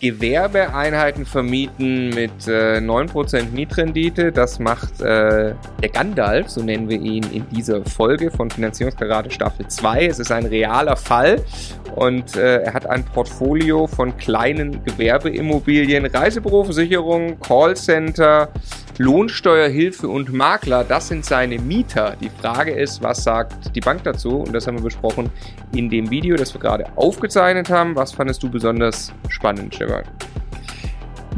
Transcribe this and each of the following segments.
Gewerbeeinheiten vermieten mit äh, 9% Mietrendite. Das macht äh, der Gandalf, so nennen wir ihn in dieser Folge von Finanzierungskarate Staffel 2. Es ist ein realer Fall und äh, er hat ein Portfolio von kleinen Gewerbeimmobilien, Reisebüroversicherung, Callcenter, Lohnsteuerhilfe und Makler. Das sind seine Mieter. Die Frage ist, was sagt die Bank dazu? Und das haben wir besprochen in dem Video, das wir gerade aufgezeichnet haben. Was fandest du besonders spannend, Stefan? about.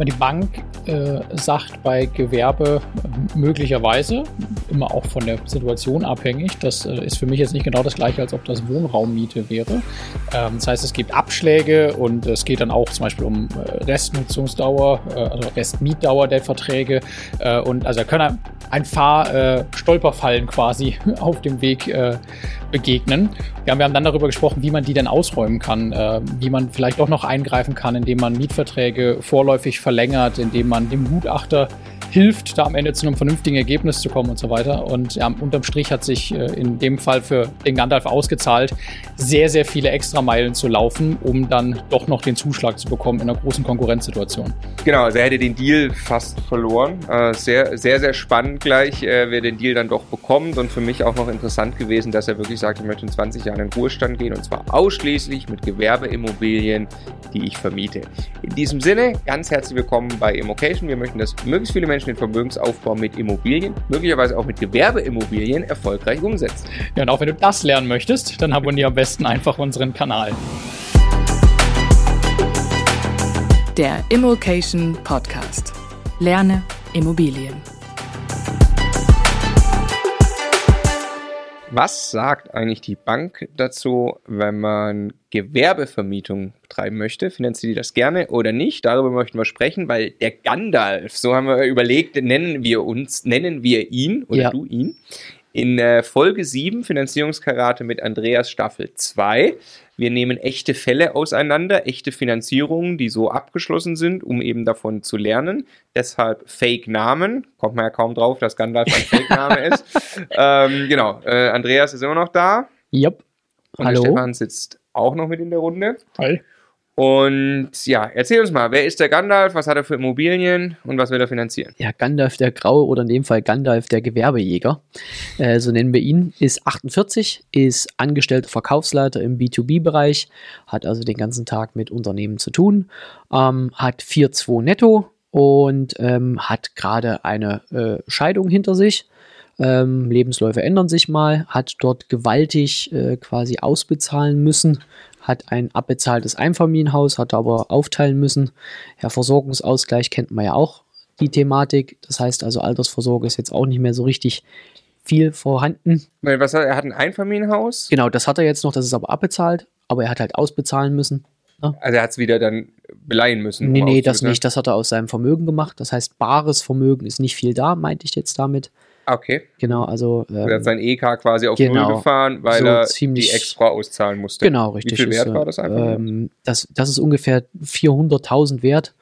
Die Bank äh, sagt bei Gewerbe äh, möglicherweise, immer auch von der Situation abhängig, das äh, ist für mich jetzt nicht genau das gleiche, als ob das Wohnraummiete wäre. Ähm, das heißt, es gibt Abschläge und es geht dann auch zum Beispiel um äh, Restnutzungsdauer, äh, also Restmietdauer der Verträge äh, und also da können ein paar Stolperfallen quasi auf dem Weg begegnen. Ja, wir haben dann darüber gesprochen, wie man die denn ausräumen kann, wie man vielleicht auch noch eingreifen kann, indem man Mietverträge vorläufig verlängert, indem man dem Gutachter hilft, da am Ende zu einem vernünftigen Ergebnis zu kommen und so weiter. Und ja, unterm Strich hat sich äh, in dem Fall für den Gandalf ausgezahlt, sehr, sehr viele Extrameilen zu laufen, um dann doch noch den Zuschlag zu bekommen in einer großen Konkurrenzsituation. Genau, also er hätte den Deal fast verloren. Äh, sehr, sehr, sehr spannend gleich, äh, wer den Deal dann doch bekommt. Und für mich auch noch interessant gewesen, dass er wirklich sagt, ich möchte in 20 Jahren in Ruhestand gehen und zwar ausschließlich mit Gewerbeimmobilien, die ich vermiete. In diesem Sinne, ganz herzlich willkommen bei Immocation. Wir möchten, dass möglichst viele Menschen Menschen den Vermögensaufbau mit Immobilien, möglicherweise auch mit Gewerbeimmobilien erfolgreich umsetzen. Ja, und auch wenn du das lernen möchtest, dann abonniere am besten einfach unseren Kanal. Der Immokation Podcast. Lerne Immobilien. Was sagt eigentlich die Bank dazu, wenn man Gewerbevermietung betreiben möchte? Finanziert die das gerne oder nicht? Darüber möchten wir sprechen, weil der Gandalf, so haben wir überlegt, nennen wir uns, nennen wir ihn oder ja. du ihn, in äh, Folge 7 Finanzierungskarate mit Andreas Staffel 2 wir nehmen echte Fälle auseinander, echte Finanzierungen, die so abgeschlossen sind, um eben davon zu lernen. Deshalb Fake-Namen. Kommt man ja kaum drauf, dass Gandalf ein Fake-Name ist. Ähm, genau, äh, Andreas ist immer noch da. Yep. Und Hallo. Stefan sitzt auch noch mit in der Runde. Hi. Und ja, erzähl uns mal, wer ist der Gandalf, was hat er für Immobilien und was will er finanzieren? Ja, Gandalf der Graue oder in dem Fall Gandalf der Gewerbejäger, äh, so nennen wir ihn, ist 48, ist angestellter Verkaufsleiter im B2B-Bereich, hat also den ganzen Tag mit Unternehmen zu tun, ähm, hat 4,2 netto und ähm, hat gerade eine äh, Scheidung hinter sich. Ähm, Lebensläufe ändern sich mal, hat dort gewaltig äh, quasi ausbezahlen müssen hat ein abbezahltes Einfamilienhaus, hat aber aufteilen müssen. Ja, Versorgungsausgleich kennt man ja auch die Thematik. Das heißt also, Altersvorsorge ist jetzt auch nicht mehr so richtig viel vorhanden. Was hat, er hat ein Einfamilienhaus? Genau, das hat er jetzt noch, das ist aber abbezahlt, aber er hat halt ausbezahlen müssen. Ne? Also er hat es wieder dann beleihen müssen. Nee, um nee, das nicht. Das hat er aus seinem Vermögen gemacht. Das heißt, bares Vermögen ist nicht viel da, meinte ich jetzt damit. Okay. Genau, also. Ähm, er hat sein EK quasi auf genau, Null gefahren, weil so er ziemlich, die extra auszahlen musste. Genau, richtig. Wie viel wert ist, war das einfach? Ähm, das, das ist ungefähr 400.000 wert,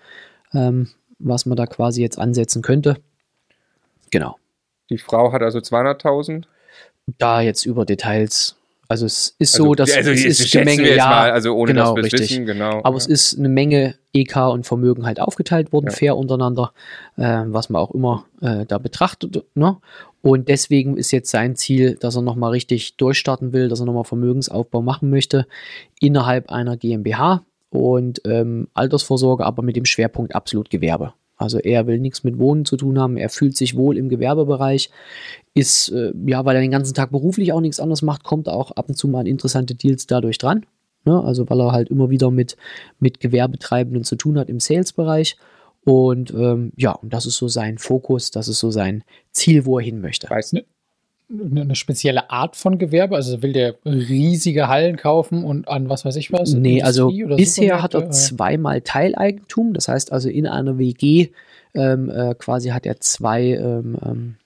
ähm, was man da quasi jetzt ansetzen könnte. Genau. Die Frau hat also 200.000? Da jetzt über Details also es ist also, so, dass also es ist eine Menge, ja, mal, also ohne genau, dass richtig. wissen, genau. Aber ja. es ist eine Menge EK und Vermögen halt aufgeteilt worden, ja. fair untereinander, äh, was man auch immer äh, da betrachtet. Ne? Und deswegen ist jetzt sein Ziel, dass er nochmal richtig durchstarten will, dass er nochmal Vermögensaufbau machen möchte innerhalb einer GmbH und ähm, Altersvorsorge, aber mit dem Schwerpunkt absolut Gewerbe. Also er will nichts mit Wohnen zu tun haben, er fühlt sich wohl im Gewerbebereich, ist, äh, ja, weil er den ganzen Tag beruflich auch nichts anderes macht, kommt auch ab und zu mal interessante Deals dadurch dran. Ne? Also weil er halt immer wieder mit, mit Gewerbetreibenden zu tun hat im Sales-Bereich. Und ähm, ja, und das ist so sein Fokus, das ist so sein Ziel, wo er hin möchte. Weißt du, eine spezielle Art von Gewerbe? Also will der riesige Hallen kaufen und an was weiß ich was? Nee, also bisher hat er zweimal Teileigentum. Das heißt also in einer WG ähm, äh, quasi hat er zwei ähm, ähm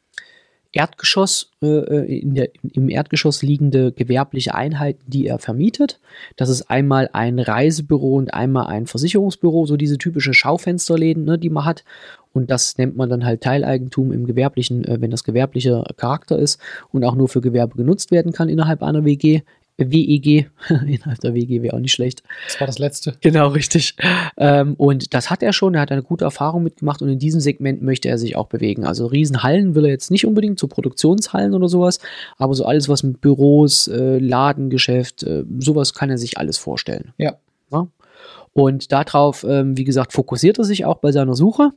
Erdgeschoss, äh, äh, in der, im Erdgeschoss liegende gewerbliche Einheiten, die er vermietet. Das ist einmal ein Reisebüro und einmal ein Versicherungsbüro, so diese typischen Schaufensterläden, ne, die man hat. Und das nennt man dann halt Teileigentum im gewerblichen, äh, wenn das gewerblicher Charakter ist und auch nur für Gewerbe genutzt werden kann innerhalb einer WG. WEG, innerhalb der WG wäre auch nicht schlecht. Das war das letzte. Genau, richtig. Ähm, und das hat er schon, er hat eine gute Erfahrung mitgemacht und in diesem Segment möchte er sich auch bewegen. Also Riesenhallen will er jetzt nicht unbedingt, so Produktionshallen oder sowas, aber so alles, was mit Büros, äh, Ladengeschäft, äh, sowas kann er sich alles vorstellen. Ja. ja? Und darauf, ähm, wie gesagt, fokussiert er sich auch bei seiner Suche.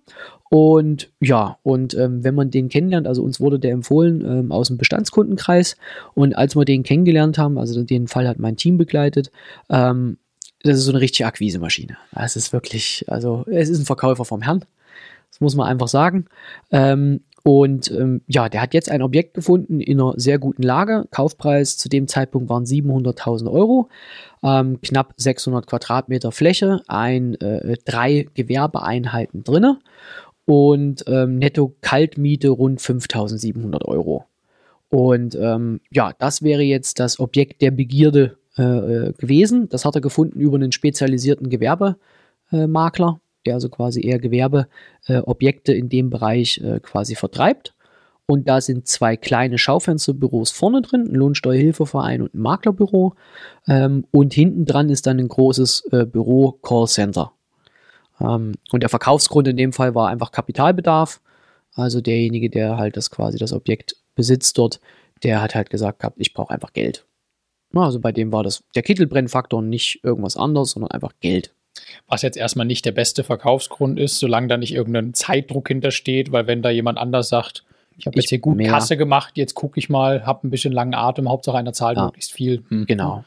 Und ja, und ähm, wenn man den kennenlernt, also uns wurde der empfohlen ähm, aus dem Bestandskundenkreis. Und als wir den kennengelernt haben, also den Fall hat mein Team begleitet, ähm, das ist so eine richtige Akquisemaschine. Es ist wirklich, also es ist ein Verkäufer vom Herrn. Das muss man einfach sagen. Ähm, und ähm, ja, der hat jetzt ein Objekt gefunden in einer sehr guten Lage. Kaufpreis zu dem Zeitpunkt waren 700.000 Euro, ähm, knapp 600 Quadratmeter Fläche, ein, äh, drei Gewerbeeinheiten drinne und ähm, netto Kaltmiete rund 5.700 Euro. Und ähm, ja, das wäre jetzt das Objekt der Begierde äh, äh gewesen. Das hat er gefunden über einen spezialisierten Gewerbemakler der also quasi eher Gewerbeobjekte äh, in dem Bereich äh, quasi vertreibt. Und da sind zwei kleine Schaufensterbüros vorne drin, ein Lohnsteuerhilfeverein und ein Maklerbüro. Ähm, und hinten dran ist dann ein großes äh, Büro Callcenter. Ähm, und der Verkaufsgrund in dem Fall war einfach Kapitalbedarf. Also derjenige, der halt das quasi das Objekt besitzt dort, der hat halt gesagt gehabt, ich brauche einfach Geld. Also bei dem war das der Kittelbrennfaktor nicht irgendwas anderes, sondern einfach Geld. Was jetzt erstmal nicht der beste Verkaufsgrund ist, solange da nicht irgendein Zeitdruck hintersteht, weil wenn da jemand anders sagt, ich habe jetzt hier gut mehr. Kasse gemacht, jetzt gucke ich mal, habe ein bisschen langen Atem, Hauptsache einer zahlt ja. möglichst viel. Hm. Genau.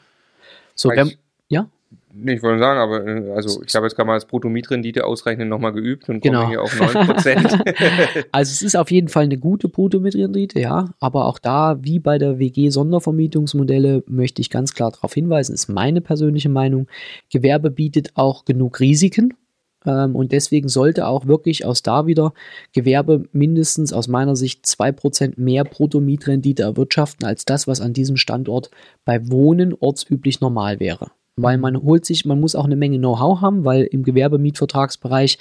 So, wenn, ja? Ich wollte sagen, aber äh, also ich habe jetzt gerade mal das Bruttomietrendite ausrechnen nochmal geübt und genau. komme hier auf 9%. also es ist auf jeden Fall eine gute Bruttomietrendite, ja, aber auch da, wie bei der WG-Sondervermietungsmodelle, möchte ich ganz klar darauf hinweisen, ist meine persönliche Meinung, Gewerbe bietet auch genug Risiken, ähm, und deswegen sollte auch wirklich aus da wieder Gewerbe mindestens aus meiner Sicht 2% mehr Bruttomietrendite erwirtschaften als das, was an diesem Standort bei Wohnen ortsüblich normal wäre weil man holt sich, man muss auch eine Menge Know-how haben, weil im Gewerbemietvertragsbereich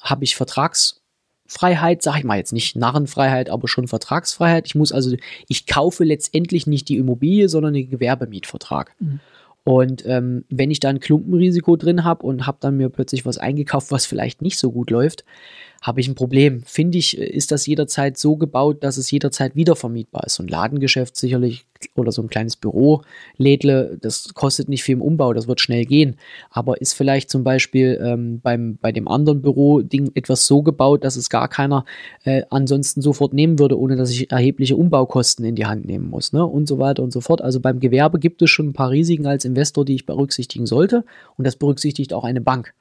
habe ich Vertragsfreiheit, sage ich mal jetzt nicht Narrenfreiheit, aber schon Vertragsfreiheit. Ich muss also, ich kaufe letztendlich nicht die Immobilie, sondern den Gewerbemietvertrag. Mhm. Und ähm, wenn ich da ein Klumpenrisiko drin habe und habe dann mir plötzlich was eingekauft, was vielleicht nicht so gut läuft, habe ich ein Problem. Finde ich, ist das jederzeit so gebaut, dass es jederzeit wieder vermietbar ist. So ein Ladengeschäft sicherlich oder so ein kleines Büro, Lädle, das kostet nicht viel im Umbau, das wird schnell gehen. Aber ist vielleicht zum Beispiel ähm, beim, bei dem anderen Büro-Ding etwas so gebaut, dass es gar keiner äh, ansonsten sofort nehmen würde, ohne dass ich erhebliche Umbaukosten in die Hand nehmen muss, ne? Und so weiter und so fort. Also beim Gewerbe gibt es schon ein paar Risiken als Investor, die ich berücksichtigen sollte. Und das berücksichtigt auch eine Bank.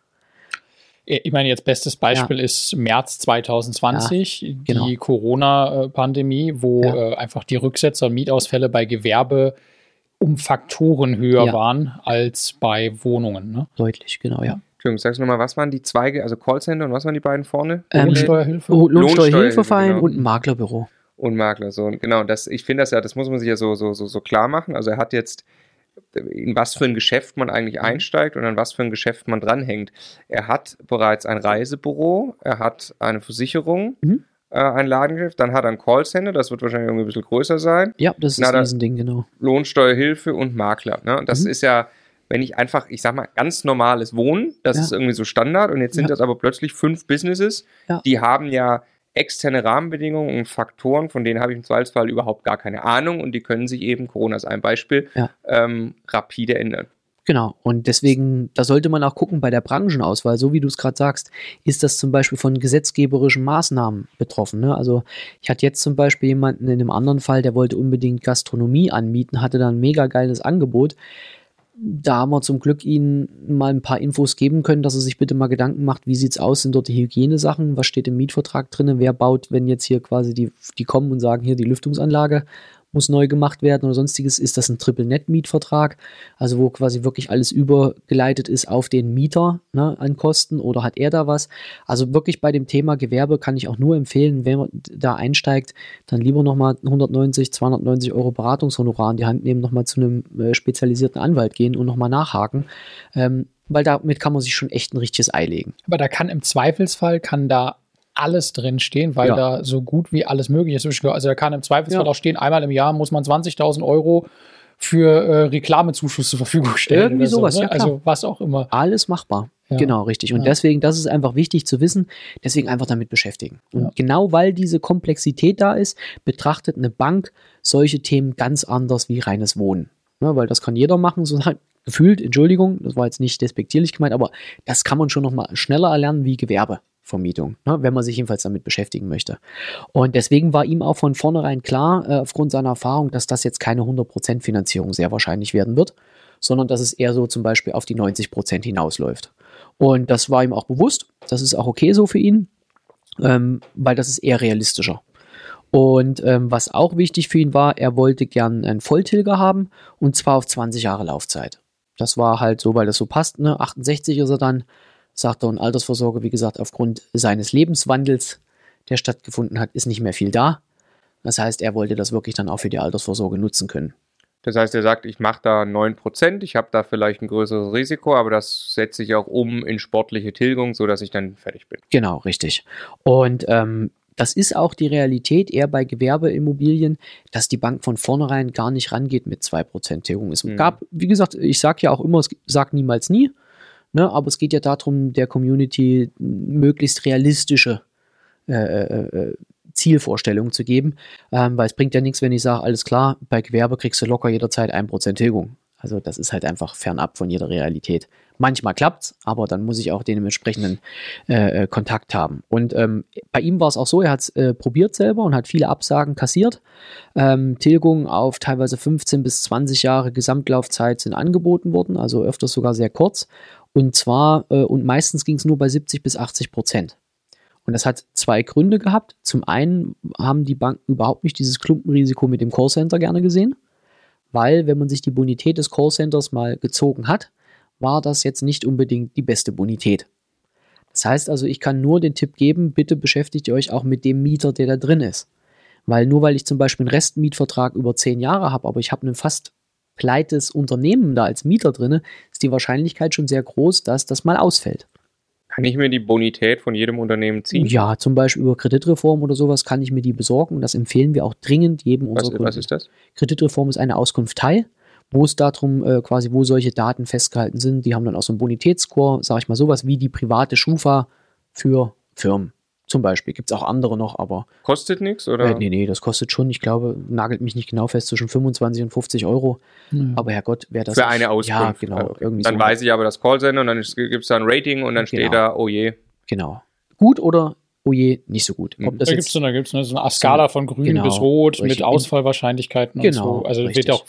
Ich meine, jetzt bestes Beispiel ja. ist März 2020, ja, genau. die Corona-Pandemie, wo ja. äh, einfach die Rücksetzer und Mietausfälle bei Gewerbe um Faktoren höher waren als bei Wohnungen. Ne? Deutlich, genau, ja. Entschuldigung, sagst du nochmal, was waren die Zweige, also Callcenter und was waren die beiden vorne? Ähm, Lohnsteuerhilfe. Lohnsteuerhilfeverein genau. und ein Maklerbüro. Und Makler, so, genau. Das, ich finde das ja, das muss man sich ja so, so, so, so klar machen. Also er hat jetzt in was für ein Geschäft man eigentlich mhm. einsteigt und an was für ein Geschäft man dranhängt. Er hat bereits ein Reisebüro, er hat eine Versicherung, mhm. äh, ein Ladengeschäft, dann hat er ein Callcenter, das wird wahrscheinlich irgendwie ein bisschen größer sein. Ja, das ist ein Ding, genau. Lohnsteuerhilfe und Makler. Ne? Das mhm. ist ja, wenn ich einfach, ich sag mal, ganz normales Wohnen, das ja. ist irgendwie so Standard und jetzt sind ja. das aber plötzlich fünf Businesses, ja. die haben ja externe Rahmenbedingungen und Faktoren, von denen habe ich im Zweifelsfall überhaupt gar keine Ahnung und die können sich eben, Corona ist ein Beispiel, ja. ähm, rapide ändern. Genau, und deswegen, da sollte man auch gucken bei der Branchenauswahl, so wie du es gerade sagst, ist das zum Beispiel von gesetzgeberischen Maßnahmen betroffen. Ne? Also ich hatte jetzt zum Beispiel jemanden in einem anderen Fall, der wollte unbedingt Gastronomie anmieten, hatte dann ein mega geiles Angebot da haben wir zum Glück Ihnen mal ein paar Infos geben können, dass er sich bitte mal Gedanken macht, wie sieht es aus, sind dort die Hygienesachen, was steht im Mietvertrag drin, wer baut, wenn jetzt hier quasi die, die kommen und sagen, hier die Lüftungsanlage muss neu gemacht werden oder sonstiges, ist das ein Triple-Net-Mietvertrag, also wo quasi wirklich alles übergeleitet ist auf den Mieter ne, an Kosten oder hat er da was? Also wirklich bei dem Thema Gewerbe kann ich auch nur empfehlen, wenn man da einsteigt, dann lieber nochmal 190, 290 Euro Beratungshonorar in die Hand nehmen, nochmal zu einem äh, spezialisierten Anwalt gehen und nochmal nachhaken. Ähm, weil damit kann man sich schon echt ein richtiges Ei legen. Aber da kann im Zweifelsfall, kann da alles drinstehen, weil ja. da so gut wie alles möglich ist. Also da kann im Zweifelsfall ja. auch stehen, einmal im Jahr muss man 20.000 Euro für äh, Reklamezuschuss zur Verfügung stellen. Irgendwie oder so, sowas, ne? ja, klar. Also was auch immer. Alles machbar. Ja. Genau, richtig. Und Ja. deswegen, das ist einfach wichtig zu wissen, deswegen einfach damit beschäftigen. Und Ja. genau weil diese Komplexität da ist, betrachtet eine Bank solche Themen ganz anders wie reines Wohnen. Ne, weil das kann jeder machen, so gefühlt, Entschuldigung, das war jetzt nicht despektierlich gemeint, aber das kann man schon noch mal schneller erlernen wie Gewerbevermietung, ne, wenn man sich jedenfalls damit beschäftigen möchte. Und deswegen war ihm auch von vornherein klar, äh, aufgrund seiner Erfahrung, dass das jetzt keine 100% Finanzierung sehr wahrscheinlich werden wird, sondern dass es eher so zum Beispiel auf die 90% hinausläuft. Und das war ihm auch bewusst. Das ist auch okay so für ihn, ähm, weil das ist eher realistischer. Und ähm, was auch wichtig für ihn war, er wollte gern einen Volltilger haben und zwar auf 20 Jahre Laufzeit. Das war halt so, weil das so passt. Ne? 68 ist er dann, sagt er, und Altersvorsorge, wie gesagt, aufgrund seines Lebenswandels, der stattgefunden hat, ist nicht mehr viel da. Das heißt, er wollte das wirklich dann auch für die Altersvorsorge nutzen können. Das heißt, er sagt, ich mache da 9%, ich habe da vielleicht ein größeres Risiko, aber das setze ich auch um in sportliche Tilgung, sodass ich dann fertig bin. Genau, richtig. Und ähm, das ist auch die Realität eher bei Gewerbeimmobilien, dass die Bank von vornherein gar nicht rangeht mit 2% Tilgung. Es Mhm. gab, wie gesagt, ich sage ja auch immer, es sagt niemals nie, ne, aber es geht ja darum, der Community möglichst realistische äh, äh, äh, Zielvorstellungen zu geben, ähm, weil es bringt ja nichts, wenn ich sage, alles klar, bei Gewerbe kriegst du locker jederzeit 1% Tilgung. Also das ist halt einfach fernab von jeder Realität. Manchmal klappt's, aber dann muss ich auch den entsprechenden äh, äh, Kontakt haben. Und ähm, bei ihm war es auch so, er hat es äh, probiert selber und hat viele Absagen kassiert. Ähm, Tilgungen auf teilweise 15 bis 20 Jahre Gesamtlaufzeit sind angeboten worden, also öfters sogar sehr kurz. Und zwar, äh, und meistens ging es nur bei 70 bis 80 Prozent. Und das hat zwei Gründe gehabt. Zum einen haben die Banken überhaupt nicht dieses Klumpenrisiko mit dem Callcenter gerne gesehen, weil wenn man sich die Bonität des Callcenters mal gezogen hat, war das jetzt nicht unbedingt die beste Bonität. Das heißt also, ich kann nur den Tipp geben, bitte beschäftigt ihr euch auch mit dem Mieter, der da drin ist. Weil nur weil ich zum Beispiel einen Restmietvertrag über zehn Jahre habe, aber ich habe ein fast pleites Unternehmen da als Mieter drin, ist die Wahrscheinlichkeit schon sehr groß, dass das mal ausfällt. Kann ich mir die Bonität von jedem Unternehmen ziehen? Ja, zum Beispiel über Kreditreform oder sowas kann ich mir die besorgen und das empfehlen wir auch dringend jedem Was, unserer Kunden. was ist das? Kreditreform ist eine Auskunft Teil, wo es darum äh, quasi, wo solche Daten festgehalten sind. Die haben dann auch so einen Bonitätsscore, sage ich mal sowas wie die private Schufa für Firmen. Zum Beispiel gibt es auch andere noch, aber Kostet nichts oder? äh, nee, nee, das kostet schon, ich glaube, nagelt mich nicht genau fest, zwischen 25 und 50 Euro. Ja. Aber Herrgott, wer das Für eine Auskunft. Ja, genau. Okay. Irgendwie Dann so. weiß ich aber das Callcenter und dann gibt es da ein Rating und dann steht Genau. da, oh je. Genau. Gut oder, oh je, nicht so gut. Mhm. Ob das da gibt es so, da gibt's, ne, so eine Skala von grün Genau, bis rot mit Ausfallwahrscheinlichkeiten Genau, und so. Also richtig. wird auch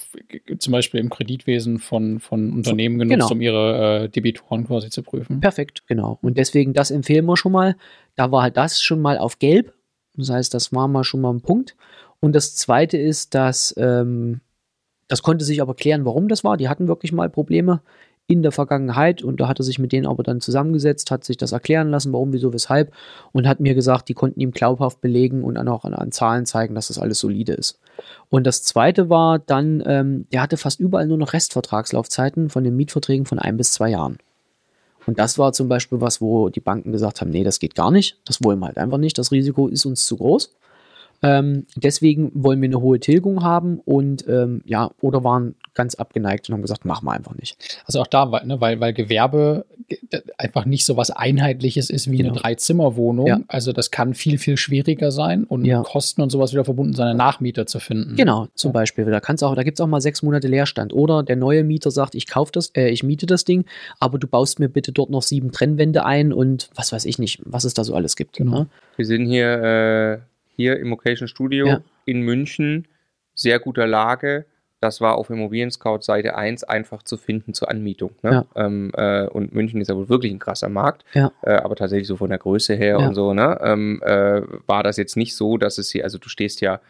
zum Beispiel im Kreditwesen von, von Unternehmen genutzt, Genau. um ihre äh, Debitoren quasi zu prüfen. Perfekt, genau. Und deswegen, das empfehlen wir schon mal. Da war halt das schon mal auf gelb. Das heißt, das war mal schon mal ein Punkt. Und das zweite ist, dass ähm, das konnte sich aber klären, warum das war. Die hatten wirklich mal Probleme in der Vergangenheit und da hat er sich mit denen aber dann zusammengesetzt, hat sich das erklären lassen, warum, wieso, weshalb und hat mir gesagt, die konnten ihm glaubhaft belegen und dann auch an, an Zahlen zeigen, dass das alles solide ist. Und das zweite war dann, ähm, der hatte fast überall nur noch Restvertragslaufzeiten von den Mietverträgen von ein bis zwei Jahren. Und das war zum Beispiel was, wo die Banken gesagt haben, nee, das geht gar nicht, das wollen wir halt einfach nicht, das Risiko ist uns zu groß. Ähm, deswegen wollen wir eine hohe Tilgung haben und ähm, ja, oder waren ganz abgeneigt und haben gesagt, machen wir einfach nicht. Also auch da, weil, ne, weil, weil Gewerbe ge- einfach nicht so was Einheitliches ist wie Genau. eine Dreizimmerwohnung. Ja. Also das kann viel, viel schwieriger sein und Ja. Kosten und sowas wieder verbunden sein, Nachmieter zu finden. Genau, zum Beispiel. Da kann's auch, da gibt es auch mal sechs Monate Leerstand. Oder der neue Mieter sagt, ich kaufe das, äh, ich miete das Ding, aber du baust mir bitte dort noch sieben Trennwände ein und was weiß ich nicht, was es da so alles gibt. Genau. Ne? Wir sind hier, äh, hier im Location Studio Ja. in München, sehr guter Lage. Das war auf Immobilien Scout Seite 1 einfach zu finden zur Anmietung. Ne? Ja. Ähm, äh, und München ist ja wohl wirklich ein krasser Markt, Ja. äh, aber tatsächlich so von der Größe her und so, ne? ähm, äh, war das jetzt nicht so, dass es hier, also du stehst ja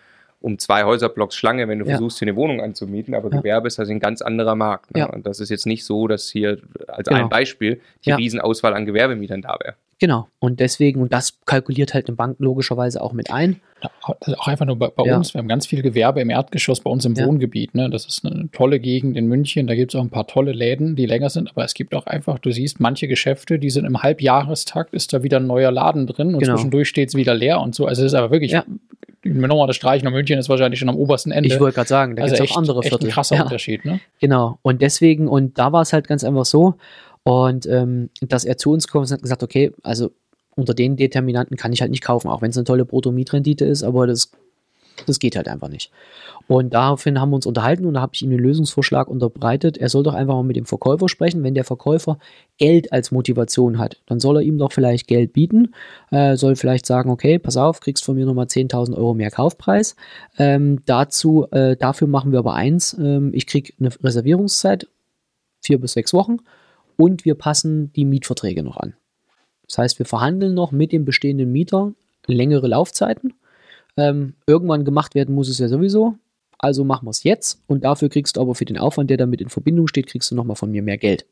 um zwei Häuserblocks Schlange, wenn du Ja. versuchst, hier eine Wohnung anzumieten, aber Ja. Gewerbe ist also ein ganz anderer Markt. Ne? Ja. Und das ist jetzt nicht so, dass hier als Genau. ein Beispiel die. Riesenauswahl an Gewerbemietern da wäre. Genau. Und deswegen, und das kalkuliert halt eine Bank logischerweise auch mit ein. Also auch einfach nur bei, bei Ja. uns, wir haben ganz viel Gewerbe im Erdgeschoss bei uns im Ja. Wohngebiet. Ne? Das ist eine tolle Gegend in München. Da gibt es auch ein paar tolle Läden, die länger sind, aber es gibt auch einfach, du siehst, manche Geschäfte, die sind im Halbjahrestakt, ist da wieder ein neuer Laden drin und Genau. zwischendurch steht es wieder leer und so. Also es ist aber wirklich Ja. nochmal das Streichen und München ist wahrscheinlich schon am obersten Ende. Ich wollte gerade sagen, da also gibt es echt, auch andere echt Viertel. ein krasser Ja. Unterschied, ne? Genau. Und deswegen, und da war es halt ganz einfach so, und ähm, dass er zu uns ist und hat gesagt, okay, also unter den Determinanten kann ich halt nicht kaufen, auch wenn es eine tolle Brutto-Mietrendite ist, aber das, das geht halt einfach nicht. Und daraufhin haben wir uns unterhalten und da habe ich ihm den Lösungsvorschlag unterbreitet. Er soll doch einfach mal mit dem Verkäufer sprechen. Wenn der Verkäufer Geld als Motivation hat, dann soll er ihm doch vielleicht Geld bieten, äh, soll vielleicht sagen, okay, pass auf, kriegst von mir nochmal 10.000 Euro mehr Kaufpreis. Ähm, dazu, äh, dafür machen wir aber eins, ähm, ich kriege eine Reservierungszeit, vier bis sechs Wochen, und wir passen die Mietverträge noch an. Das heißt, wir verhandeln noch mit dem bestehenden Mieter längere Laufzeiten. Ähm, irgendwann gemacht werden muss es ja sowieso. Also machen wir es jetzt und dafür kriegst du aber für den Aufwand, der damit in Verbindung steht, kriegst du nochmal von mir mehr Geld.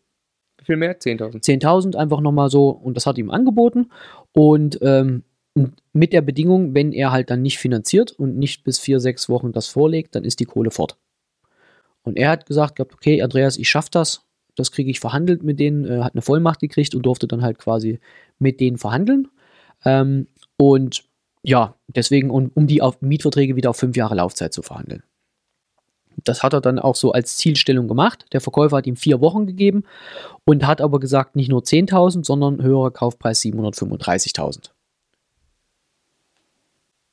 Wie viel mehr? 10.000. 10.000 einfach nochmal so und das hat ihm angeboten und ähm, mit der Bedingung, wenn er halt dann nicht finanziert und nicht bis vier, sechs Wochen das vorlegt, dann ist die Kohle fort. Und er hat gesagt, gehabt, okay, Andreas, ich schaff das, das kriege ich verhandelt mit denen, äh, hat eine Vollmacht gekriegt und durfte dann halt quasi mit denen verhandeln. Ähm, und ja, deswegen, um, um die auf Mietverträge wieder auf fünf Jahre Laufzeit zu verhandeln. Das hat er dann auch so als Zielstellung gemacht. Der Verkäufer hat ihm vier Wochen gegeben und hat aber gesagt, nicht nur 10.000, sondern höherer Kaufpreis 735.000.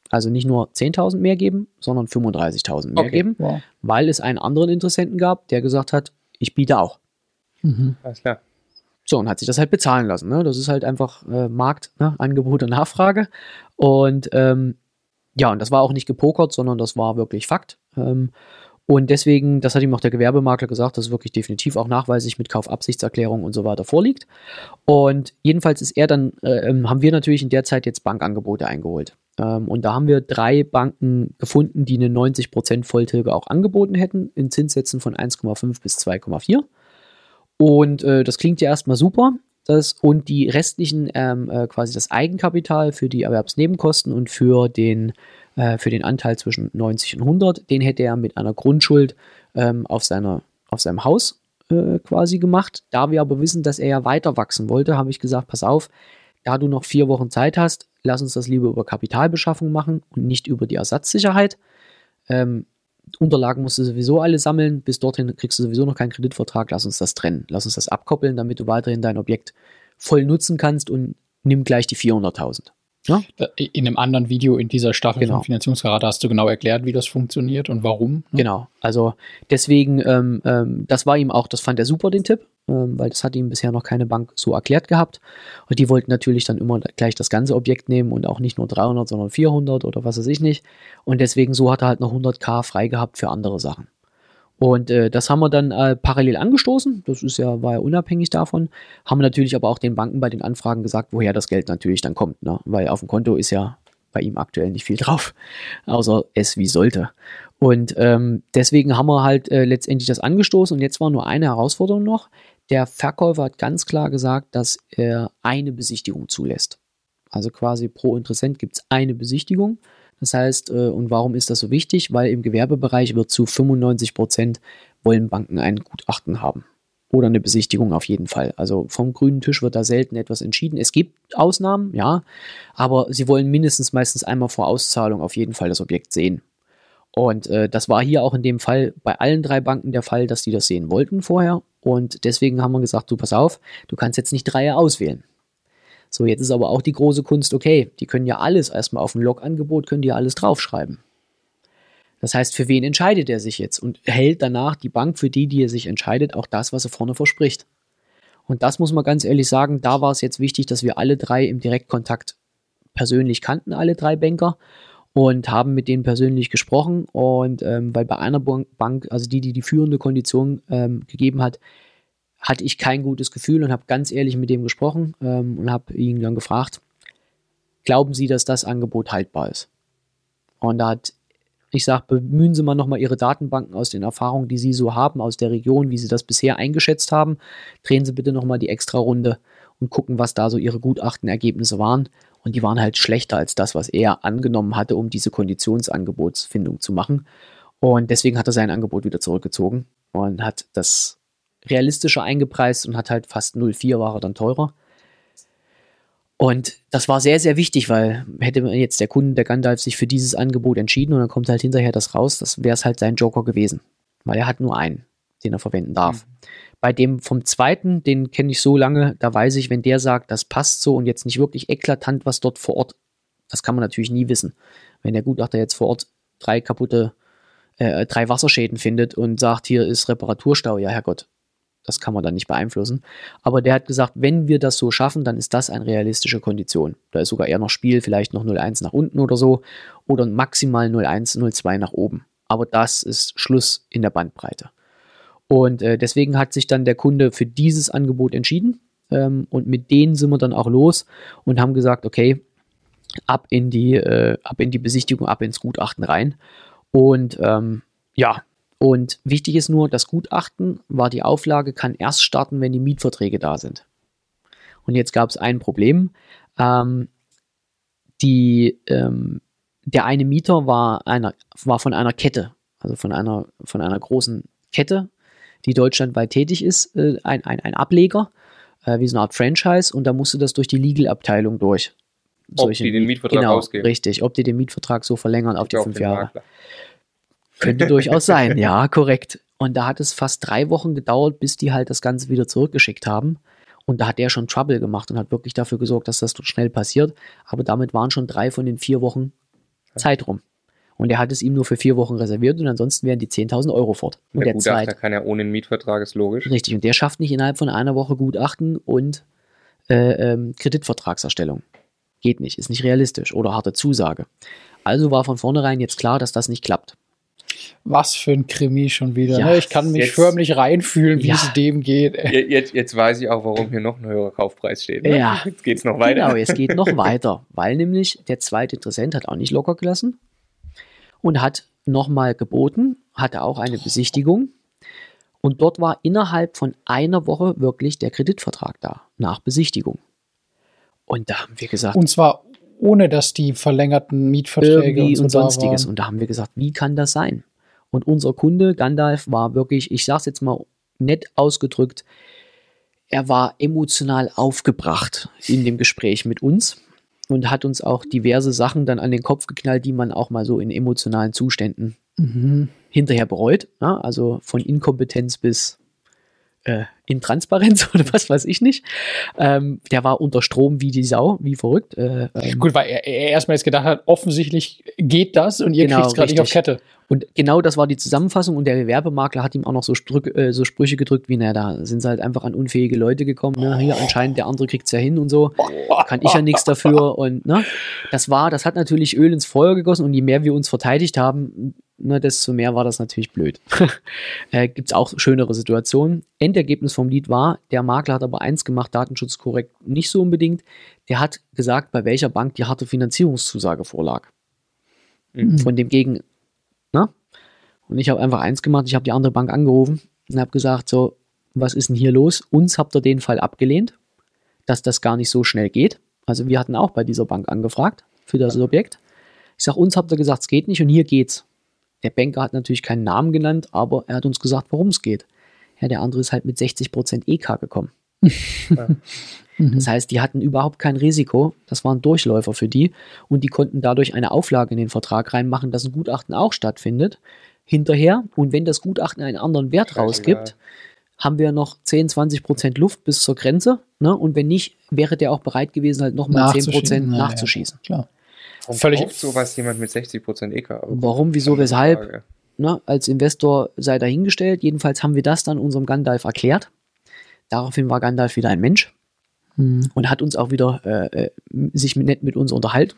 Also nicht nur 10.000 mehr geben, sondern 35.000 mehr Okay. geben, Wow. weil es einen anderen Interessenten gab, der gesagt hat, ich biete auch. Mhm. Alles klar. So, und hat sich das halt bezahlen lassen. Ne? Das ist halt einfach äh, Markt, ne? Angebot und Nachfrage. Und ähm, ja, und das war auch nicht gepokert, sondern das war wirklich Fakt. Ähm, und deswegen, das hat ihm auch der Gewerbemakler gesagt, dass es wirklich definitiv auch nachweislich mit Kaufabsichtserklärung und so weiter vorliegt. Und jedenfalls ist er dann, äh, ähm, haben wir natürlich in der Zeit jetzt Bankangebote eingeholt. Ähm, und da haben wir drei Banken gefunden, die eine 90% Volltilge auch angeboten hätten, in Zinssätzen von 1,5 bis 2,4. Und äh, das klingt ja erstmal super. Das, und die restlichen, ähm, äh, quasi das Eigenkapital für die Erwerbsnebenkosten und für den, äh, für den Anteil zwischen 90 und 100, den hätte er mit einer Grundschuld ähm, auf, seiner, auf seinem Haus äh, quasi gemacht. Da wir aber wissen, dass er ja weiter wachsen wollte, habe ich gesagt, pass auf, da du noch vier Wochen Zeit hast, lass uns das lieber über Kapitalbeschaffung machen und nicht über die Ersatzsicherheit. Ähm, Unterlagen musst du sowieso alle sammeln. Bis dorthin kriegst du sowieso noch keinen Kreditvertrag. Lass uns das trennen. Lass uns das abkoppeln, damit du weiterhin dein Objekt voll nutzen kannst und nimm gleich die 400.000. In einem anderen Video in dieser Staffel Genau. vom Finanzierungskarate hast du genau erklärt, wie das funktioniert und warum. ne? Genau. Also deswegen, ähm, ähm, das war ihm auch, das fand er super, den Tipp, ähm, weil das hat ihm bisher noch keine Bank so erklärt gehabt. Und die wollten natürlich dann immer gleich das ganze Objekt nehmen und auch nicht nur 300, sondern 400 oder was weiß ich nicht. Und deswegen so hat er halt noch 100k frei gehabt für andere Sachen. Und äh, das haben wir dann äh, parallel angestoßen. Das ist ja, war ja unabhängig davon. Haben natürlich aber auch den Banken bei den Anfragen gesagt, woher das Geld natürlich dann kommt. Ne? Weil auf dem Konto ist ja bei ihm aktuell nicht viel drauf, außer es wie sollte. Und ähm, deswegen haben wir halt äh, letztendlich das angestoßen. Und jetzt war nur eine Herausforderung noch. Der Verkäufer hat ganz klar gesagt, dass er eine Besichtigung zulässt. Also quasi pro Interessent gibt es eine Besichtigung. Das heißt, äh, und warum ist das so wichtig? Weil im Gewerbebereich wird zu 95 Prozent wollen Banken ein Gutachten haben. Oder eine Besichtigung auf jeden Fall. Also vom grünen Tisch wird da selten etwas entschieden. Es gibt Ausnahmen, ja, aber sie wollen mindestens meistens einmal vor Auszahlung auf jeden Fall das Objekt sehen. Und äh, das war hier auch in dem Fall bei allen drei Banken der Fall, dass die das sehen wollten vorher. Und deswegen haben wir gesagt, du pass auf, du kannst jetzt nicht drei auswählen. So, jetzt ist aber auch die große Kunst, okay, die können ja alles erstmal auf dem Log-Angebot, können die ja alles draufschreiben. Das heißt, für wen entscheidet er sich jetzt und hält danach die Bank, für die, die er sich entscheidet, auch das, was er vorne verspricht. Und das muss man ganz ehrlich sagen, da war es jetzt wichtig, dass wir alle drei im Direktkontakt persönlich kannten, alle drei Banker, und haben mit denen persönlich gesprochen. Und ähm, weil bei einer Ban- Bank, also die, die die führende Kondition ähm, gegeben hat, hatte ich kein gutes Gefühl und habe ganz ehrlich mit dem gesprochen ähm, und habe ihn dann gefragt, glauben Sie, dass das Angebot haltbar ist? Und da hat, ich sage, bemühen Sie mal nochmal Ihre Datenbanken aus den Erfahrungen, die Sie so haben, aus der Region, wie Sie das bisher eingeschätzt haben. Drehen Sie bitte nochmal die extra Runde und gucken, was da so Ihre Gutachtenergebnisse waren. Und die waren halt schlechter als das, was er angenommen hatte, um diese Konditionsangebotsfindung zu machen. Und deswegen hat er sein Angebot wieder zurückgezogen und hat das realistischer eingepreist und hat halt fast 0,4 war er dann teurer. Und das war sehr, sehr wichtig, weil hätte jetzt der Kunde, der Gandalf, sich für dieses Angebot entschieden und dann kommt halt hinterher das raus, das wäre es halt sein Joker gewesen. Weil er hat nur einen, den er verwenden darf. Mhm. Bei dem vom zweiten, den kenne ich so lange, da weiß ich, wenn der sagt, das passt so und jetzt nicht wirklich eklatant, was dort vor Ort, das kann man natürlich nie wissen. Wenn der Gutachter jetzt vor Ort drei kaputte, äh, drei Wasserschäden findet und sagt, hier ist Reparaturstau, ja Herrgott, das kann man dann nicht beeinflussen. Aber der hat gesagt, wenn wir das so schaffen, dann ist das eine realistische Kondition. Da ist sogar eher noch Spiel, vielleicht noch 0,1 nach unten oder so oder maximal 0,1, 0,2 nach oben. Aber das ist Schluss in der Bandbreite. Und äh, deswegen hat sich dann der Kunde für dieses Angebot entschieden. Ähm, und mit denen sind wir dann auch los und haben gesagt, okay, ab in die, äh, ab in die Besichtigung, ab ins Gutachten rein. Und ähm, ja, und wichtig ist nur, das Gutachten war die Auflage, kann erst starten, wenn die Mietverträge da sind. Und jetzt gab es ein Problem. Ähm, die, ähm, der eine Mieter war, einer, war von einer Kette, also von einer, von einer großen Kette, die deutschlandweit tätig ist, äh, ein, ein, ein Ableger, äh, wie so eine Art Franchise, und da musste das durch die Legal-Abteilung durch. Ob die den Mietvertrag genau, ausgeben. Richtig, ob die den Mietvertrag so verlängern auf die fünf Jahre. Makler. Könnte durchaus sein, ja, korrekt. Und da hat es fast drei Wochen gedauert, bis die halt das Ganze wieder zurückgeschickt haben. Und da hat der schon Trouble gemacht und hat wirklich dafür gesorgt, dass das dort schnell passiert. Aber damit waren schon drei von den vier Wochen Zeit rum. Und er hat es ihm nur für vier Wochen reserviert und ansonsten wären die 10.000 Euro fort. Und der, der Gutachter Zeit, kann ja ohne einen Mietvertrag, ist logisch. Richtig, und der schafft nicht innerhalb von einer Woche Gutachten und äh, ähm, Kreditvertragserstellung. Geht nicht, ist nicht realistisch oder harte Zusage. Also war von vornherein jetzt klar, dass das nicht klappt. Was für ein Krimi schon wieder. Ja, ne? Ich kann mich jetzt, förmlich reinfühlen, wie ja. es dem geht. Jetzt, jetzt weiß ich auch, warum hier noch ein höherer Kaufpreis steht. Ne? Ja. Jetzt geht es noch weiter. Genau, es geht noch weiter, weil nämlich der zweite Interessent hat auch nicht locker gelassen und hat nochmal geboten, hatte auch eine Besichtigung. Und dort war innerhalb von einer Woche wirklich der Kreditvertrag da, nach Besichtigung. Und da haben wir gesagt. Und zwar ohne dass die verlängerten Mietverträge und, so und sonstiges. Und da haben wir gesagt, wie kann das sein? Und unser Kunde Gandalf war wirklich, ich sage es jetzt mal nett ausgedrückt, er war emotional aufgebracht in dem Gespräch mit uns und hat uns auch diverse Sachen dann an den Kopf geknallt, die man auch mal so in emotionalen Zuständen mhm. hinterher bereut. Ja, also von Inkompetenz bis äh, Intransparenz oder was weiß ich nicht. Ähm, der war unter Strom wie die Sau, wie verrückt. Äh, ähm, Gut, weil er, er erstmal jetzt gedacht hat, offensichtlich geht das und ihr genau, kriegt es gerade nicht auf Kette. Und genau das war die Zusammenfassung und der Werbemakler hat ihm auch noch so, Strück, äh, so Sprüche gedrückt, wie, naja, da sind sie halt einfach an unfähige Leute gekommen. Ne? Hier anscheinend, der andere kriegt es ja hin und so. Kann ich ja nichts dafür. Und ne? das war, das hat natürlich Öl ins Feuer gegossen und je mehr wir uns verteidigt haben, ne, desto mehr war das natürlich blöd. äh, Gibt es auch schönere Situationen. Endergebnis vom Lied war, der Makler hat aber eins gemacht, datenschutzkorrekt nicht so unbedingt. Der hat gesagt, bei welcher Bank die harte Finanzierungszusage vorlag. Mhm. Von dem Gegen Ne? Und ich habe einfach eins gemacht, ich habe die andere Bank angerufen und habe gesagt, so, was ist denn hier los? Uns habt ihr den Fall abgelehnt, dass das gar nicht so schnell geht. Also wir hatten auch bei dieser Bank angefragt für das Objekt. Ich sage, uns habt ihr gesagt, es geht nicht und hier geht's. Der Banker hat natürlich keinen Namen genannt, aber er hat uns gesagt, worum es geht. Ja, der andere ist halt mit 60% EK gekommen. Ja. Mhm. Das heißt, die hatten überhaupt kein Risiko. Das waren Durchläufer für die und die konnten dadurch eine Auflage in den Vertrag reinmachen, dass ein Gutachten auch stattfindet. Hinterher, und wenn das Gutachten einen anderen Wert rausgibt, haben wir noch 10, 20 Prozent Luft bis zur Grenze. Ne? Und wenn nicht, wäre der auch bereit gewesen, halt nochmal 10 Prozent nachzuschießen. Ja, klar. Warum Völlig sowas jemand mit 60 Prozent EK? Warum, wieso, weshalb? Ne? Als Investor sei dahingestellt. Jedenfalls haben wir das dann unserem Gandalf erklärt. Daraufhin war Gandalf wieder ein Mensch hm. und hat uns auch wieder äh, äh sich nett mit uns unterhalten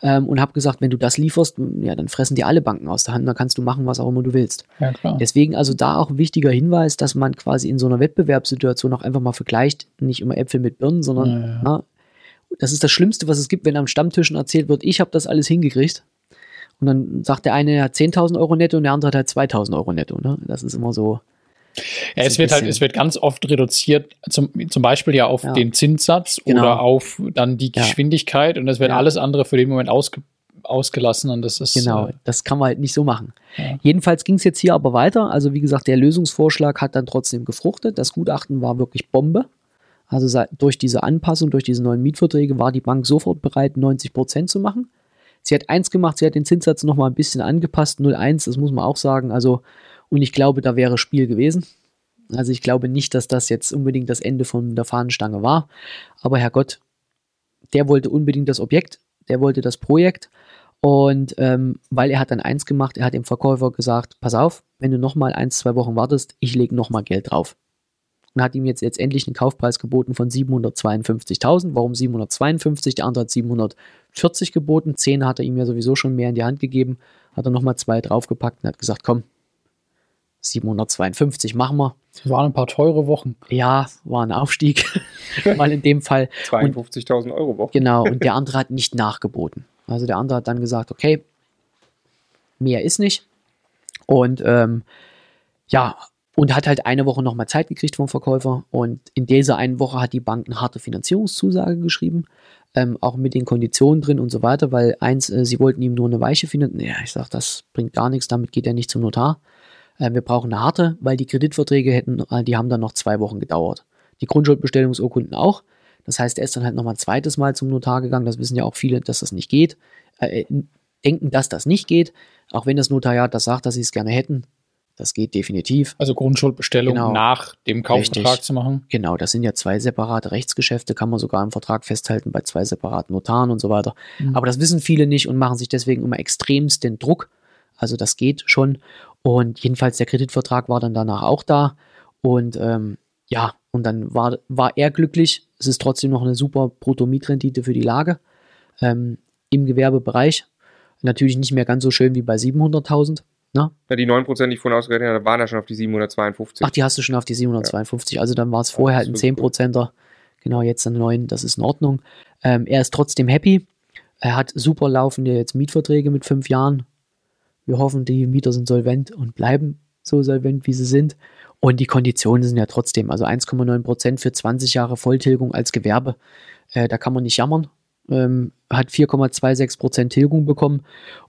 ähm, und habe gesagt, wenn du das lieferst, ja, dann fressen dir alle Banken aus der Hand, dann kannst du machen, was auch immer du willst. Ja, Deswegen also da auch ein wichtiger Hinweis, dass man quasi in so einer Wettbewerbssituation auch einfach mal vergleicht, nicht immer Äpfel mit Birnen, sondern ja, ja. Na, das ist das Schlimmste, was es gibt, wenn am Stammtischen erzählt wird, ich habe das alles hingekriegt. Und dann sagt der eine, er hat 10.000 Euro netto und der andere hat halt 2.000 Euro netto. Ne? Das ist immer so, ja, es wird halt, es wird ganz oft reduziert, zum, zum Beispiel ja auf ja. den Zinssatz genau. oder auf dann die Geschwindigkeit ja. und das wird alles andere für den Moment ausge, ausgelassen und das ist. Genau, äh, das kann man halt nicht so machen. Jedenfalls ging es jetzt hier aber weiter. Also wie gesagt, der Lösungsvorschlag hat dann trotzdem gefruchtet. Das Gutachten war wirklich Bombe. Also durch diese Anpassung, durch diese neuen Mietverträge war die Bank sofort bereit, 90 Prozent zu machen. Sie hat eins gemacht, sie hat den Zinssatz noch mal ein bisschen angepasst, 0,1, das muss man auch sagen. Also, und ich glaube, da wäre Spiel gewesen. Also ich glaube nicht, dass das jetzt unbedingt das Ende von der Fahnenstange war. Aber Herrgott, der wollte unbedingt das Objekt, der wollte das Projekt. Und ähm, weil er hat dann eins gemacht, er hat dem Verkäufer gesagt, pass auf, wenn du noch mal eins, zwei Wochen wartest, ich lege noch mal Geld drauf. Und hat ihm jetzt letztendlich einen Kaufpreis geboten von 752.000. Warum 752? Der andere hat 740 geboten. 10 hat er ihm ja sowieso schon mehr in die Hand gegeben. Hat er noch mal zwei draufgepackt und hat gesagt, komm, 752 machen wir. Es waren ein paar teure Wochen. Ja, war ein Aufstieg. Mal in dem Fall. 52.000 Euro Woche. Genau, und der andere hat nicht nachgeboten. Also der andere hat dann gesagt, okay, mehr ist nicht. Und ähm, ja, und hat halt eine Woche nochmal Zeit gekriegt vom Verkäufer. Und in dieser einen Woche hat die Bank eine harte Finanzierungszusage geschrieben, ähm, auch mit den Konditionen drin und so weiter, weil eins, äh, sie wollten ihm nur eine weiche finanzieren. Ja, ich sag, das bringt gar nichts, damit geht er nicht zum Notar. Äh, wir brauchen eine harte, weil die Kreditverträge hätten, äh, die haben dann noch zwei Wochen gedauert. Die Grundschuldbestellungsurkunden auch. Das heißt, er ist dann halt nochmal ein zweites Mal zum Notar gegangen. Das wissen ja auch viele, dass das nicht geht. Äh, denken, dass das nicht geht. Auch wenn das Notariat das sagt, dass sie es gerne hätten. Das geht definitiv. Also Grundschuldbestellung Genau. nach dem Kaufvertrag Richtig. zu machen. Genau, das sind ja zwei separate Rechtsgeschäfte, kann man sogar im Vertrag festhalten bei zwei separaten Notaren und so weiter. Mhm. Aber das wissen viele nicht und machen sich deswegen immer extremst den Druck. Also das geht schon. Und jedenfalls der Kreditvertrag war dann danach auch da. Und ähm, ja, und dann war, war er glücklich. Es ist trotzdem noch eine super Bruttomietrendite für die Lage ähm, im Gewerbebereich. Natürlich nicht mehr ganz so schön wie bei 700.000. Ne? Ja, die 9%, die ich vorhin ausgerechnet habe, waren ja schon auf die 752. Ach, die hast du schon auf die 752. Also dann war es vorher halt ein das ist wirklich 10%er. Genau, jetzt ein 9, das ist in Ordnung. Ähm, er ist trotzdem happy. Er hat super laufende jetzt Mietverträge mit fünf Jahren. Wir hoffen, die Mieter sind solvent und bleiben so solvent, wie sie sind. Und die Konditionen sind ja trotzdem, also 1,9% für 20 Jahre Volltilgung als Gewerbe. Äh, da kann man nicht jammern. Ähm, hat 4,26% Tilgung bekommen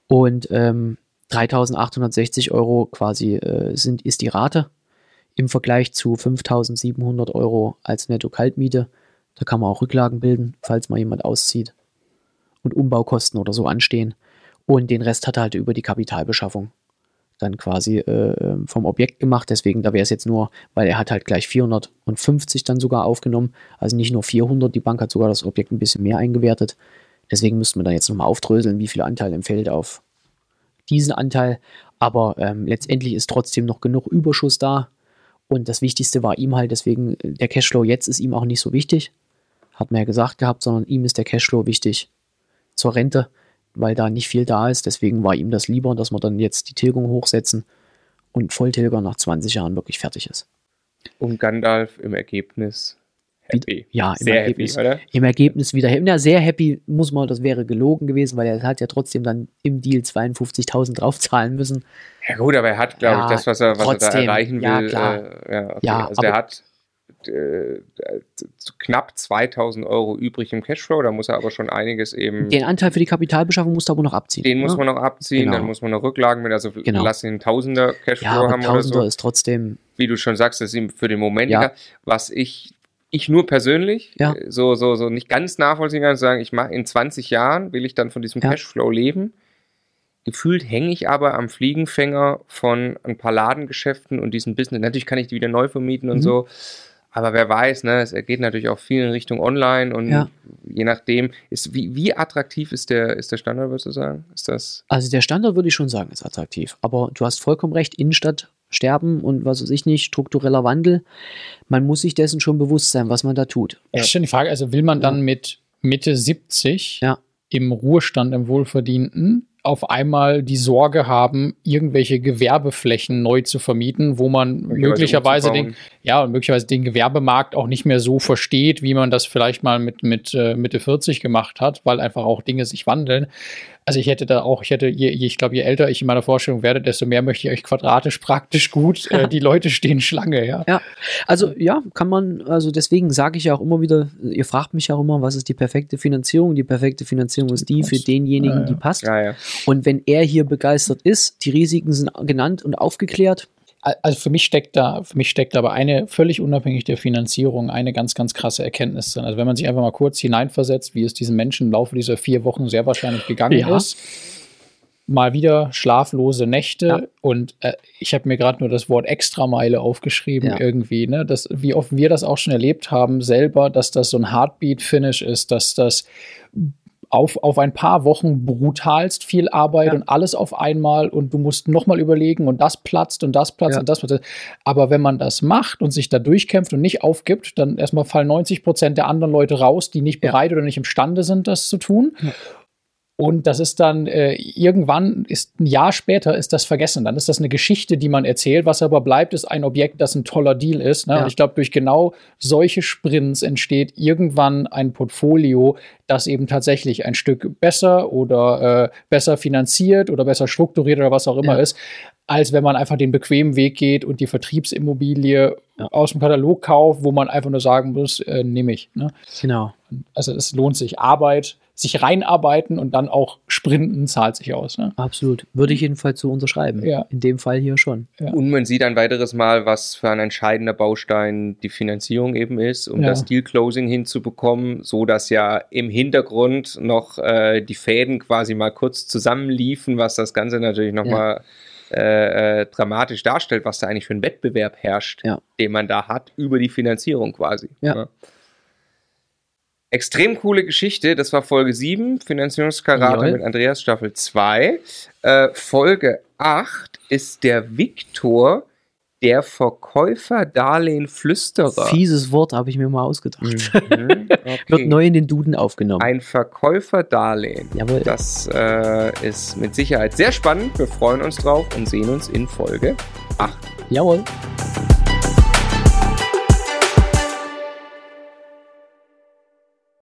und ähm, 3.860 Euro quasi äh, sind, ist die Rate im Vergleich zu 5.700 Euro als Netto-Kaltmiete. Da kann man auch Rücklagen bilden, falls mal jemand auszieht und Umbaukosten oder so anstehen. Und den Rest hat er halt über die Kapitalbeschaffung dann quasi äh, ähm, vom Objekt gemacht. Deswegen, da wäre es jetzt nur, weil er hat halt gleich 450 dann sogar aufgenommen. Also nicht nur 400, die Bank hat sogar das Objekt ein bisschen mehr eingewertet. Deswegen müssten wir dann jetzt nochmal aufdröseln, wie viel Anteil empfällt auf diesen Anteil. Aber ähm, letztendlich ist trotzdem noch genug Überschuss da. Und das Wichtigste war ihm halt, deswegen, äh, der Cashflow jetzt ist ihm auch nicht so wichtig. Hat man ja gesagt gehabt, sondern ihm ist der Cashflow wichtig zur Rente, weil da nicht viel da ist. Deswegen war ihm das lieber, dass wir dann jetzt die Tilgung hochsetzen und Volltilger nach 20 Jahren wirklich fertig ist. Und Gandalf im Ergebnis happy. Ja, im Sehr Ergebnis, happy, oder? im Ergebnis wieder happy. Ja, sehr happy muss man, das wäre gelogen gewesen, weil er hat ja trotzdem dann im Deal 52.000 draufzahlen müssen. Ja gut, aber er hat, glaube Ja, ich, das, was er, was er da trotzdem. erreichen will. Ja, klar. Äh, ja, okay. Ja, also der aber- hat äh, knapp 2000 Euro übrig im Cashflow, da muss er aber schon einiges eben, Den Anteil für die Kapitalbeschaffung musst du aber noch abziehen. den muss ne? man noch abziehen, Genau. dann muss man noch Rücklagen mit, also Genau. lass ihn Tausender Cashflow Ja, haben oder Tausender so. ist trotzdem, Wie du schon sagst, das ist ihm für den Moment Ja. Was ich, ich nur persönlich Ja. äh, so, so, so nicht ganz nachvollziehen kann, sagen, ich mache in 20 Jahren, will ich dann von diesem Ja. Cashflow leben. Gefühlt hänge ich aber am Fliegenfänger von ein paar Ladengeschäften und diesem Business. Natürlich kann ich die wieder neu vermieten und Mhm. so. Aber wer weiß, ne, es geht natürlich auch viel in Richtung Online und Ja. je nachdem, ist, wie, wie attraktiv ist der, ist der Standard, würdest du sagen? Ist das? also der Standard würde ich schon sagen, ist attraktiv. Aber du hast vollkommen recht, Innenstadt sterben und was weiß ich nicht, struktureller Wandel. Man muss sich dessen schon bewusst sein, was man da tut. Ja. Ist schon die Frage, also will man dann mit Mitte 70 Ja. im Ruhestand, im Wohlverdienten, auf einmal die Sorge haben, irgendwelche Gewerbeflächen neu zu vermieten, wo man möglicherweise den, ja, und möglicherweise den Gewerbemarkt auch nicht mehr so versteht, wie man das vielleicht mal mit, mit äh, Mitte 40 gemacht hat, weil einfach auch Dinge sich wandeln. Also ich hätte da auch, ich hätte, je, ich glaube, je älter ich in meiner Vorstellung werde, desto mehr möchte ich euch quadratisch praktisch gut. Äh, die Leute stehen Schlange, ja. Ja, also ja, kann man, also deswegen sage ich ja auch immer wieder, ihr fragt mich ja auch immer, was ist die perfekte Finanzierung? Die perfekte Finanzierung ist die für denjenigen, Ja, ja. die passt. Ja, ja. Und wenn er hier begeistert ist, die Risiken sind genannt und aufgeklärt, also für mich steckt da, für mich steckt aber eine völlig unabhängig der Finanzierung eine ganz, ganz krasse Erkenntnis drin. Also wenn man sich einfach mal kurz hineinversetzt, wie es diesen Menschen im Laufe dieser vier Wochen sehr wahrscheinlich gegangen ja. ist. Mal wieder schlaflose Nächte ja. und äh, ich habe mir gerade nur das Wort Extrameile aufgeschrieben ja. irgendwie, ne? Das, wie oft wir das auch schon erlebt haben, selber, dass das so ein Heartbeat-Finish ist, dass das auf, auf ein paar Wochen brutalst viel Arbeit ja. und alles auf einmal und du musst nochmal überlegen und das platzt und das platzt ja. und das platzt. Aber wenn man das macht und sich da durchkämpft und nicht aufgibt, dann erstmal fallen 90 Prozent der anderen Leute raus, die nicht bereit ja. oder nicht imstande sind, das zu tun. Und das ist dann äh, irgendwann, ist ein Jahr später, ist das vergessen. Dann ist das eine Geschichte, die man erzählt. Was aber bleibt, ist ein Objekt, das ein toller Deal ist. Ne? Ja. Und ich glaube, durch genau solche Sprints entsteht irgendwann ein Portfolio, das eben tatsächlich ein Stück besser oder äh, besser finanziert oder besser strukturiert oder was auch immer ja. ist, als wenn man einfach den bequemen Weg geht und die Vertriebsimmobilie ja. aus dem Katalog kauft, wo man einfach nur sagen muss, äh, nehme ich. Ne? Genau. Also es lohnt sich. Arbeit sich reinarbeiten und dann auch sprinten zahlt sich aus. Ne? Absolut. Würde ich jedenfalls so unterschreiben. Ja. In dem Fall hier schon. Ja. Und man sieht ein weiteres Mal, was für ein entscheidender Baustein die Finanzierung eben ist, um ja. das Deal-Closing hinzubekommen, so dass ja im Hintergrund noch äh, die Fäden quasi mal kurz zusammenliefen, was das Ganze natürlich nochmal ja. Äh, dramatisch darstellt, was da eigentlich für ein Wettbewerb herrscht, den man da hat über die Finanzierung quasi. Ja. Extrem coole Geschichte, das war Folge 7, Finanzierungskarate mit Andreas Staffel 2. Äh, Folge 8 ist der Viktor, der Verkäufer-Darlehen-Flüsterer. Fieses Wort habe ich mir mal ausgedacht. Mhm, okay. Wird neu in den Duden aufgenommen. Ein Verkäufer-Darlehen. Jawohl. Das äh, ist mit Sicherheit sehr spannend. Wir freuen uns drauf und sehen uns in Folge 8. Jawohl.